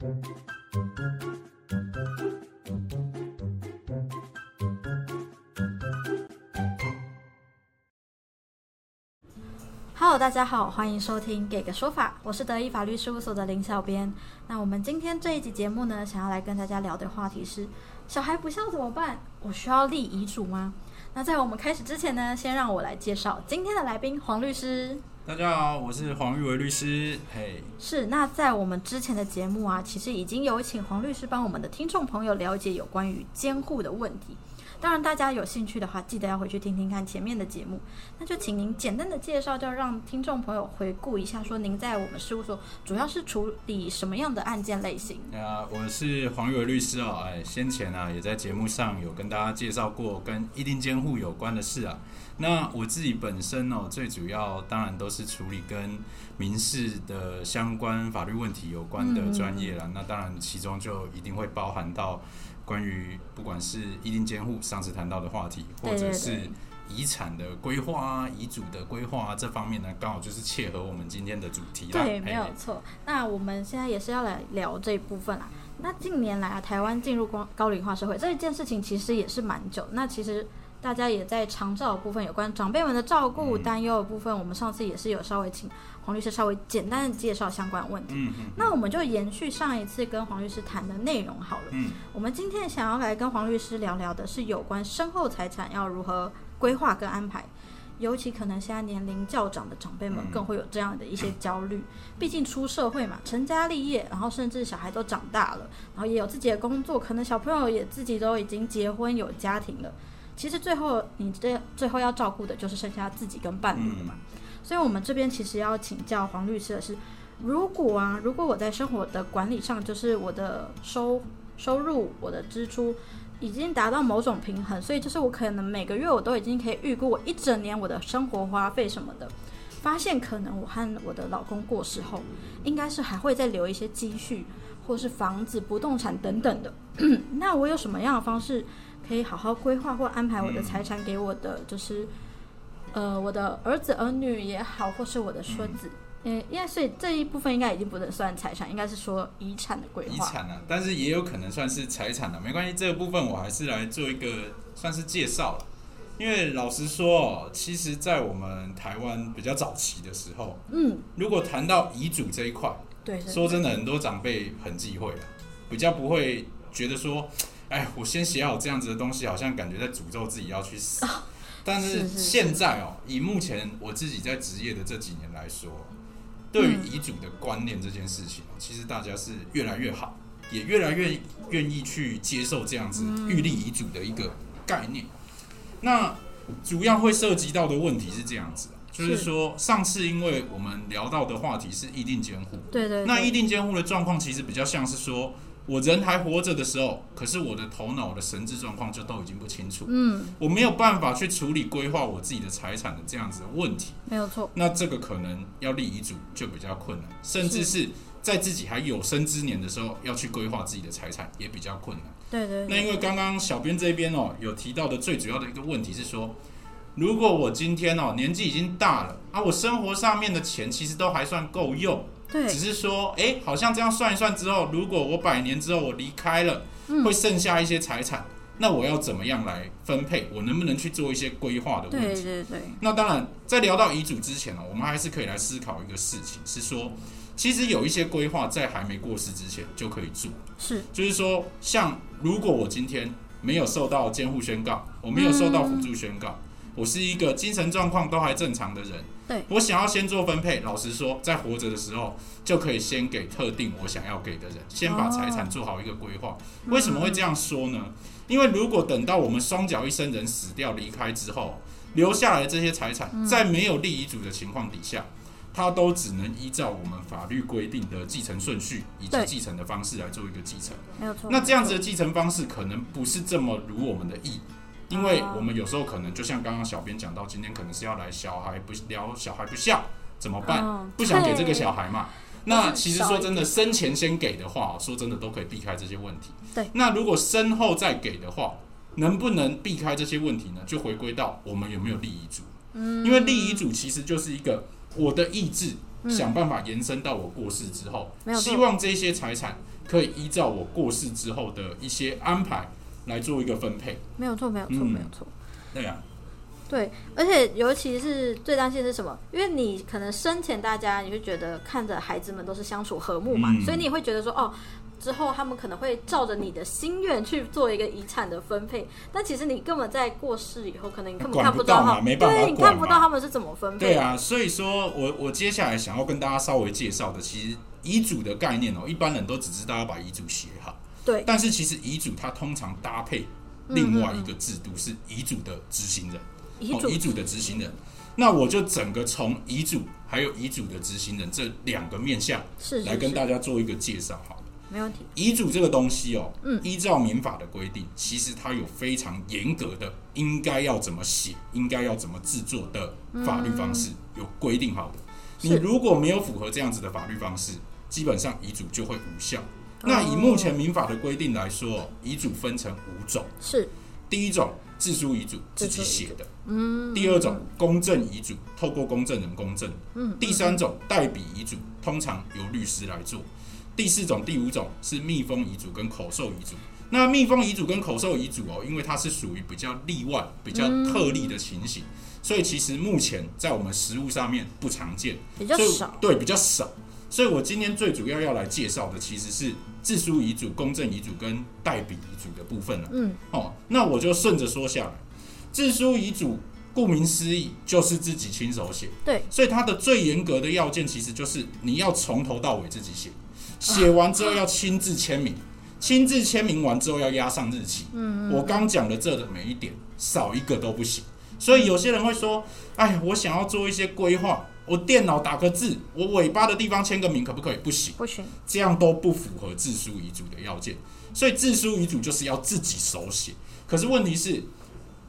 Hello，大家好，欢迎收听《给个说法》，我是德意法律事务所的林小编。那我们今天这一集节目呢，想要来跟大家聊的话题是：小孩不孝怎么办？我需要立遗嘱吗？那在我们开始之前呢，先让我来介绍今天的来宾黄律师。大家好，我是黄玉维律师。嘿，是那在我们之前的节目啊，其实已经有请黄律师帮我们的听众朋友了解有关于监护的问题。当然，大家有兴趣的话，记得要回去听听看前面的节目。那就请您简单的介绍，就让听众朋友回顾一下，说您在我们事务所主要是处理什么样的案件类型？啊，我是黄玉维律师哦。哎，先前啊，也在节目上有跟大家介绍过跟一定监护有关的事啊。那我自己本身哦，最主要当然都是处理跟民事的相关法律问题有关的专业了。那当然，其中就一定会包含到。关于不管是一定监护上次谈到的话题，或者是遗产的规划啊、遗嘱的规划啊这方面呢，刚好就是切合我们今天的主题啦。对，没有错。那我们现在也是要来聊这一部分啦。那近年来啊，台湾进入高高龄化社会这一件事情，其实也是蛮久。那其实。大家也在长照部分有关长辈们的照顾担忧的部分，我们上次也是有稍微请黄律师稍微简单的介绍相关问题。嗯嗯。那我们就延续上一次跟黄律师谈的内容好了。嗯。我们今天想要来跟黄律师聊聊的是有关身后财产要如何规划跟安排，尤其可能现在年龄较长的长辈们更会有这样的一些焦虑。毕竟出社会嘛，成家立业，然后甚至小孩都长大了，然后也有自己的工作，可能小朋友也自己都已经结婚有家庭了。其实最后，你这最后要照顾的就是剩下自己跟伴侣了嘛。所以，我们这边其实要请教黄律师的是，如果啊，如果我在生活的管理上，就是我的收收入、我的支出已经达到某种平衡，所以就是我可能每个月我都已经可以预估我一整年我的生活花费什么的，发现可能我和我的老公过世后，应该是还会再留一些积蓄，或是房子、不动产等等的。那我有什么样的方式？可以好好规划或安排我的财产给我的，就是，呃，我的儿子儿女也好，或是我的孙子，嗯，因为所以这一部分应该已经不能算财产，应该是说遗产的规划。遗产啊，但是也有可能算是财产的，没关系，这个部分我还是来做一个算是介绍了。因为老实说，其实，在我们台湾比较早期的时候，嗯，如果谈到遗嘱这一块，对，说真的，很多长辈很忌讳的，比较不会觉得说。哎，我先写好这样子的东西，好像感觉在诅咒自己要去死。但是现在哦，以目前我自己在职业的这几年来说，对于遗嘱的观念这件事情，其实大家是越来越好，也越来越愿意去接受这样子预立遗嘱的一个概念。那主要会涉及到的问题是这样子，就是说上次因为我们聊到的话题是议定监护，对对，那议定监护的状况其实比较像是说。我人还活着的时候，可是我的头脑的神智状况就都已经不清楚。嗯，我没有办法去处理规划我自己的财产的这样子的问题。没有错。那这个可能要立遗嘱就比较困难，甚至是在自己还有生之年的时候要去规划自己的财产也比较困难。对对。那因为刚刚小编这边哦有提到的最主要的一个问题是说，如果我今天哦年纪已经大了啊，我生活上面的钱其实都还算够用。对，只是说，哎，好像这样算一算之后，如果我百年之后我离开了，会剩下一些财产，那我要怎么样来分配？我能不能去做一些规划的问题？对对对。那当然，在聊到遗嘱之前呢，我们还是可以来思考一个事情，是说，其实有一些规划在还没过世之前就可以做。是，就是说，像如果我今天没有受到监护宣告，我没有受到辅助宣告。我是一个精神状况都还正常的人，对我想要先做分配。老实说，在活着的时候就可以先给特定我想要给的人，先把财产做好一个规划。为什么会这样说呢？因为如果等到我们双脚一生人死掉离开之后，留下来的这些财产，在没有立遗嘱的情况底下，它都只能依照我们法律规定的继承顺序以及继承的方式来做一个继承。没有错。那这样子的继承方式可能不是这么如我们的意。因为我们有时候可能就像刚刚小编讲到，今天可能是要来小孩不聊小孩不孝怎么办？不想给这个小孩嘛？那其实说真的，生前先给的话，说真的都可以避开这些问题。对。那如果身后再给的话，能不能避开这些问题呢？就回归到我们有没有立遗嘱？嗯。因为立遗嘱其实就是一个我的意志，想办法延伸到我过世之后，希望这些财产可以依照我过世之后的一些安排来做一个分配。没有错，没有错，嗯没有错。对啊，对，而且尤其是最担心的是什么？因为你可能生前大家你会觉得看着孩子们都是相处和睦嘛，嗯所以你会觉得说哦。之后，他们可能会照着你的心愿去做一个遗产的分配，但其实你根本在过世以后，可能你根本看不到他们，到嘛没办法对你看不到他们是怎么分配。对，啊，所以说我我接下来想要跟大家稍微介绍的，其实遗嘱的概念哦，一般人都只知道要把遗嘱写好，对，但是其实遗嘱它通常搭配另外一个制度是遗嘱的执行人，遗嘱哦、遗嘱的执行人。那我就整个从遗嘱还有遗嘱的执行人这两个面向是，来跟大家做一个介绍好了。没问题。遗嘱这个东西哦，嗯依照民法的规定，其实它有非常严格的应该要怎么写，应该要怎么制作的法律方式，有规定好的。你如果没有符合这样子的法律方式，基本上遗嘱就会无效。哦那以目前民法的规定来说，遗嘱分成五种，是，第一种自书遗嘱自己写的，嗯，第二种公证遗嘱，透过公证人公证。嗯，第三种代笔遗嘱，通常由律师来做。第四种、第五种是密封遗嘱跟口授遗嘱。那密封遗嘱跟口授遗嘱哦，因为它是属于比较例外、比较特例的情形，所以其实目前在我们实务上面不常见，比较少，对，比较少。所以我今天最主要要来介绍的其实是自书遗嘱、公证遗嘱跟代笔遗嘱的部分了。嗯，哦，那我就顺着说下来。自书遗嘱顾名思义就是自己亲手写，对，所以它的最严格的要件其实就是你要从头到尾自己写，写完之后要亲自签名，亲自签名完之后要压上日期。嗯，我刚讲的这的每一点少一个都不行。所以有些人会说：“哎，我想要做一些规划，我电脑打个字，我尾巴的地方签个名，可不可以？不行。”不行，这样都不符合自书遗嘱的要件。所以自书遗嘱就是要自己手写。可是问题是，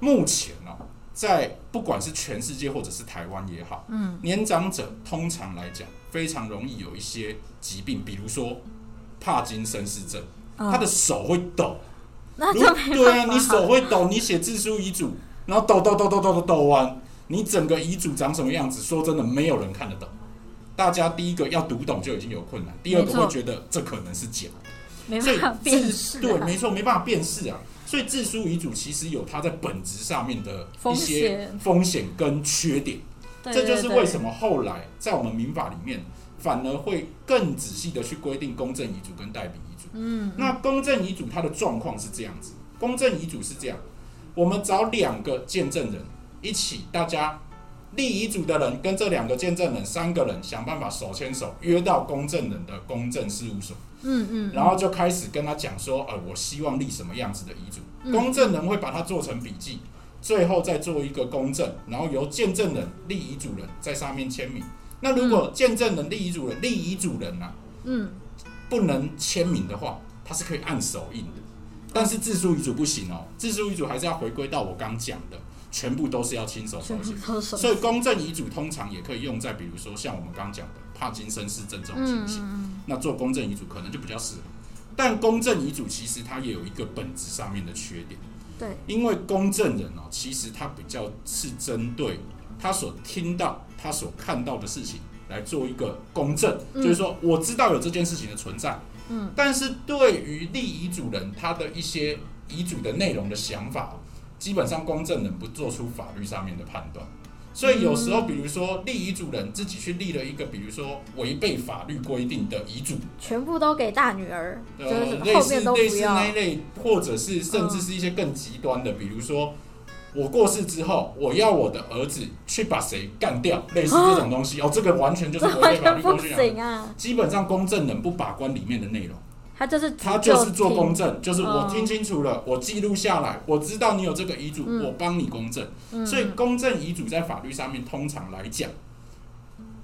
目前哦，在不管是全世界或者是台湾也好，嗯，年长者通常来讲非常容易有一些疾病，比如说帕金森氏症，他的手会抖。如那就对啊，你手会抖，你写自书遗嘱，然后抖抖抖抖抖抖抖完，你整个遗嘱长什么样子？说真的，没有人看得懂。大家第一个要读懂就已经有困难，第二个会觉得这可能是假，没所以办法辨识、啊，对，没错，没办法辨识啊。所以自书遗嘱其实有它在本质上面的一些风险跟缺点，对这就是为什么后来在我们民法里面反而会更仔细的去规定公证遗嘱跟代笔遗嘱。嗯，那公证遗嘱它的状况是这样子，公证遗嘱是这样，我们找两个见证人一起，大家立遗嘱的人跟这两个见证人三个人想办法手牵手约到公证人的公证事务所，嗯嗯，然后就开始跟他讲说，呃，我希望立什么样子的遗嘱，嗯。公证人会把它做成笔记，最后再做一个公证，然后由见证人立遗嘱人在上面签名。那如果见证人立遗嘱人立遗嘱人啊，嗯，不能签名的话，他是可以按手印的。但是自书遗嘱不行哦，自书遗嘱还是要回归到我刚讲的，全部都是要亲手手写所以公证遗嘱通常也可以用在，比如说像我们刚讲的帕金森氏症这种情形，嗯那做公证遗嘱可能就比较适合。但公证遗嘱其实它也有一个本质上面的缺点，对，因为公证人哦，其实他比较是针对他所听到、他所看到的事情来做一个公证，嗯。就是说我知道有这件事情的存在，嗯，但是对于立遗嘱人他的一些遗嘱的内容的想法，基本上公证人不做出法律上面的判断。所以有时候，比如说立遗嘱人自己去立了一个，比如说违背法律规定的遗嘱，全部都给大女儿，就呃，类似类似那一类，或者是甚至是一些更极端的，比如说我过世之后，我要我的儿子去把谁干掉，类似这种东西。哦，这个完全就是违完背法律规定啊！基本上公证人不把关里面的内容，他就是他就是做公证，就是我嗯听清楚了，我记录下来，我知道你有这个遗嘱，嗯我帮你公证。嗯所以公证遗嘱在法律上面通常来讲，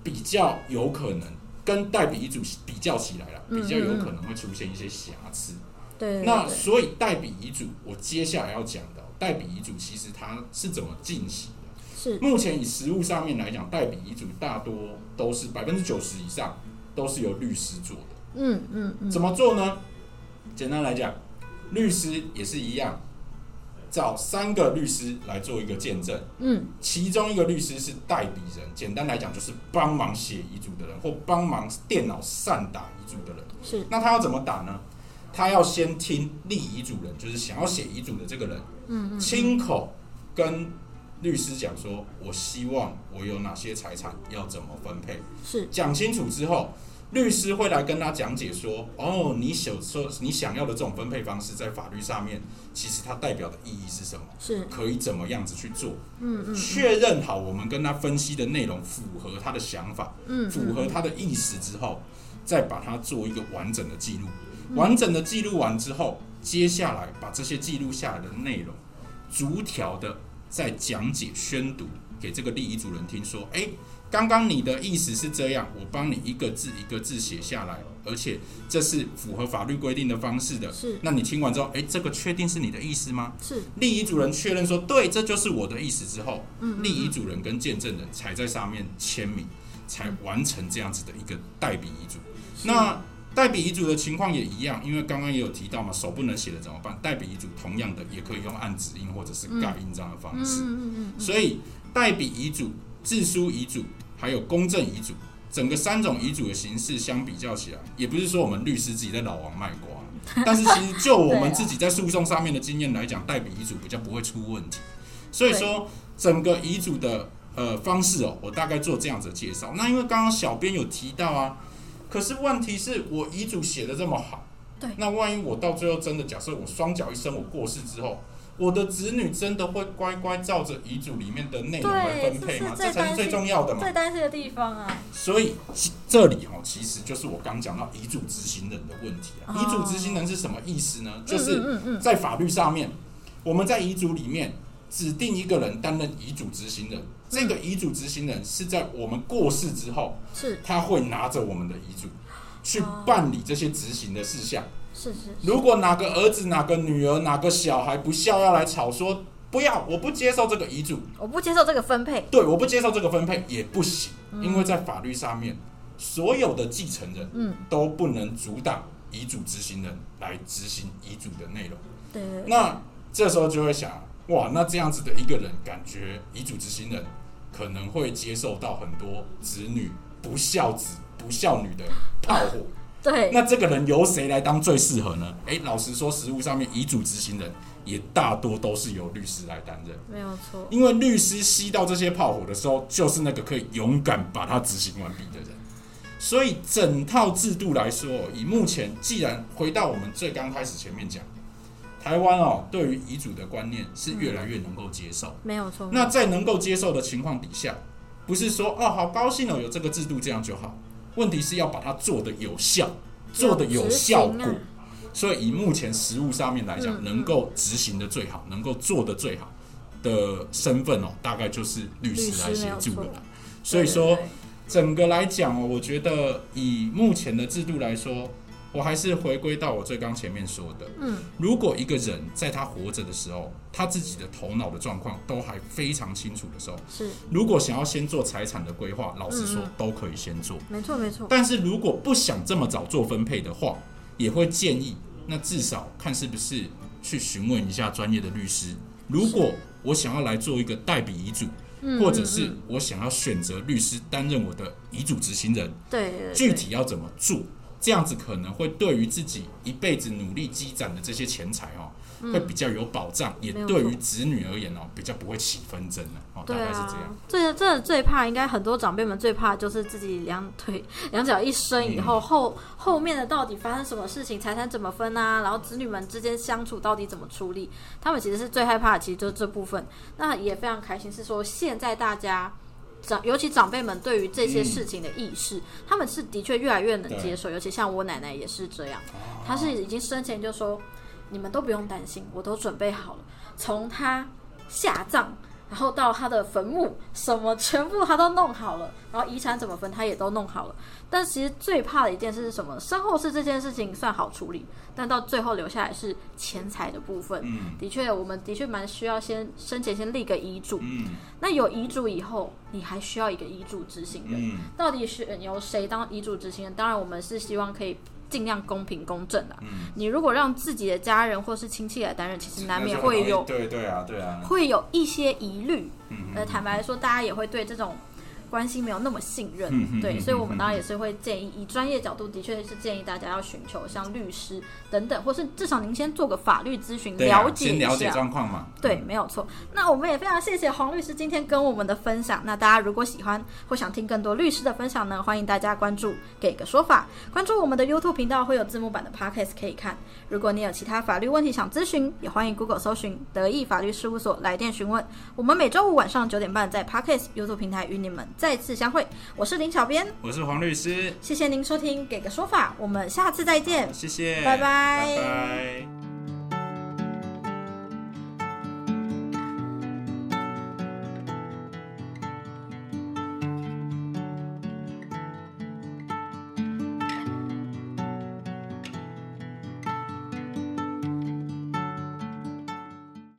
比较有可能跟代笔遗嘱比较起来了，嗯比较有可能会出现一些瑕疵。对对对那所以代笔遗嘱，我接下来要讲的代笔遗嘱，其实它是怎么进行的？是目前以实务上面来讲，代笔遗嘱大多都是百分之九十以上都是由律师做的。嗯嗯嗯，怎么做呢？简单来讲，律师也是一样，找三个律师来做一个见证，嗯，其中一个律师是代理人，简单来讲就是帮忙写遗嘱的人或帮忙电脑善打遗嘱的人。是，那他要怎么打呢？他要先听立遗嘱人，就是想要写遗嘱的这个人，嗯嗯，亲口跟律师讲说，我希望我有哪些财产要怎么分配，是。讲清楚之后，律师会来跟他讲解说，哦，你想说你想要的这种分配方式，在法律上面其实它代表的意义是什么，是，可以怎么样子去做，嗯嗯，确认好我们跟他分析的内容符合他的想法，嗯，符合他的意思之后，再把它做一个完整的记录。完整的记录完之后，接下来把这些记录下来的内容，逐条的再讲解宣读给这个利益主人听，说：诶，刚刚你的意思是这样，我帮你一个字一个字写下来，而且这是符合法律规定的方式的。是，那你听完之后，诶，这个确定是你的意思吗？是，立遗嘱人确认说对，这就是我的意思之后，嗯，立遗嘱人跟见证人才在上面签名，才完成这样子的一个代笔遗嘱。那代笔遗嘱的情况也一样，因为刚刚也有提到嘛，手不能写的怎么办？代笔遗嘱同样的也可以用按指印或者是盖印章的方式。嗯嗯嗯，所以代笔遗嘱、自书遗嘱还有公证遗嘱，整个三种遗嘱的形式相比较起来，也不是说我们律师自己在老王卖瓜，但是其实就我们自己在诉讼上面的经验来讲，代笔遗嘱比较不会出问题。所以说整个遗嘱的呃方式哦，我大概做这样子的介绍。那因为刚刚小编有提到啊。可是问题是我遗嘱写的这么好，对，那万一我到最后真的假设我双脚一伸，我过世之后，我的子女真的会乖乖照着遗嘱里面的内容来分配吗？这才是最重要的嘛。最担心的地方啊。所以这里哈，其实就是我刚讲到遗嘱执行人的问题啊。遗嘱执行人是什么意思呢？就是在法律上面，我们在遗嘱里面指定一个人担任遗嘱执行人。这个遗嘱执行人是在我们过世之后，是他会拿着我们的遗嘱去办理这些执行的事项。是是。如果哪个儿子、哪个女儿、哪个小孩不孝要来吵说不要，我不接受这个遗嘱，我不接受这个分配，对，我不接受这个分配也不行，因为在法律上面，所有的继承人嗯都不能阻挡遗嘱执行人来执行遗嘱的内容。对。那这时候就会想，哇，那这样子的一个人，感觉遗嘱执行人。可能会接受到很多子女不孝子、不孝女的炮火。对，那这个人由谁来当最适合呢？哎，老实说，实务上面遗嘱执行人也大多都是由律师来担任。没有错，因为律师吸到这些炮火的时候，就是那个可以勇敢把它执行完毕的人。所以整套制度来说，以目前，既然回到我们最刚开始前面讲。台湾哦，对于遗嘱的观念是越来越能够接受，没有错。那在能够接受的情况底下，不是说哦好高兴哦有这个制度这样就好，问题是要把它做的有效，做的有效果。所以以目前实务上面来讲，能够执行的最好，能够做的最好的身份哦，大概就是律师来协助了。所以说，整个来讲哦，我觉得以目前的制度来说。我还是回归到我最刚前面说的，嗯，如果一个人在他活着的时候，他自己的头脑的状况都还非常清楚的时候，是，如果想要先做财产的规划，老实说都可以先做，没错没错。但是如果不想这么早做分配的话，也会建议，那至少看是不是去询问一下专业的律师。如果我想要来做一个代笔遗嘱，或者是我想要选择律师担任我的遗嘱执行人，对，具体要怎么做？这样子可能会对于自己一辈子努力积攒的这些钱财哦，会比较有保障，也对于子女而言哦，比较不会起纷争了哦，大概是这样。这这最怕，应该很多长辈们最怕就是自己两腿两脚一伸以后，后后面的到底发生什么事情，财产怎么分啊？然后子女们之间相处到底怎么处理？他们其实是最害怕的，其实就是这部分。那也非常开心，是说现在大家。长，尤其长辈们对于这些事情的意识，他们是的确越来越能接受。尤其像我奶奶也是这样，她是已经生前就说：“你们都不用担心，我都准备好了。”从她下葬。然后到他的坟墓，什么全部他都弄好了，然后遗产怎么分他也都弄好了。但其实最怕的一件事是什么？身后事这件事情算好处理，但到最后留下来是钱财的部分。嗯，的确，我们的确蛮需要先生前先立个遗嘱。嗯，那有遗嘱以后，你还需要一个遗嘱执行人。嗯，到底是由谁当遗嘱执行人？当然，我们是希望可以尽量公平公正的。嗯，你如果让自己的家人或是亲戚来担任，其实难免会有对对啊，对啊，会有一些疑虑。嗯呃，坦白说，大家也会对这种关系没有那么信任，对，所以我们嗯当然也是会建议，以专业角度，的确是建议大家要寻求像律师等等，或是至少您先做个法律咨询，了解了解下。状况嘛。对，没有错。那我们也非常谢谢黄律师今天跟我们的分享。那大家如果喜欢或想听更多律师的分享呢，欢迎大家关注“给个说法”，关注我们的 YouTube 频道，会有字幕版的 Podcast 可以看。如果你有其他法律问题想咨询，也欢迎 Google 搜寻“德意法律事务所”来电询问。我们每周五晚上九点半在 Podcast YouTube 平台与你们再次相会。我是林小编，我是黄律师，谢谢您收听“给个说法”，我们下次再见。谢谢，拜拜拜拜。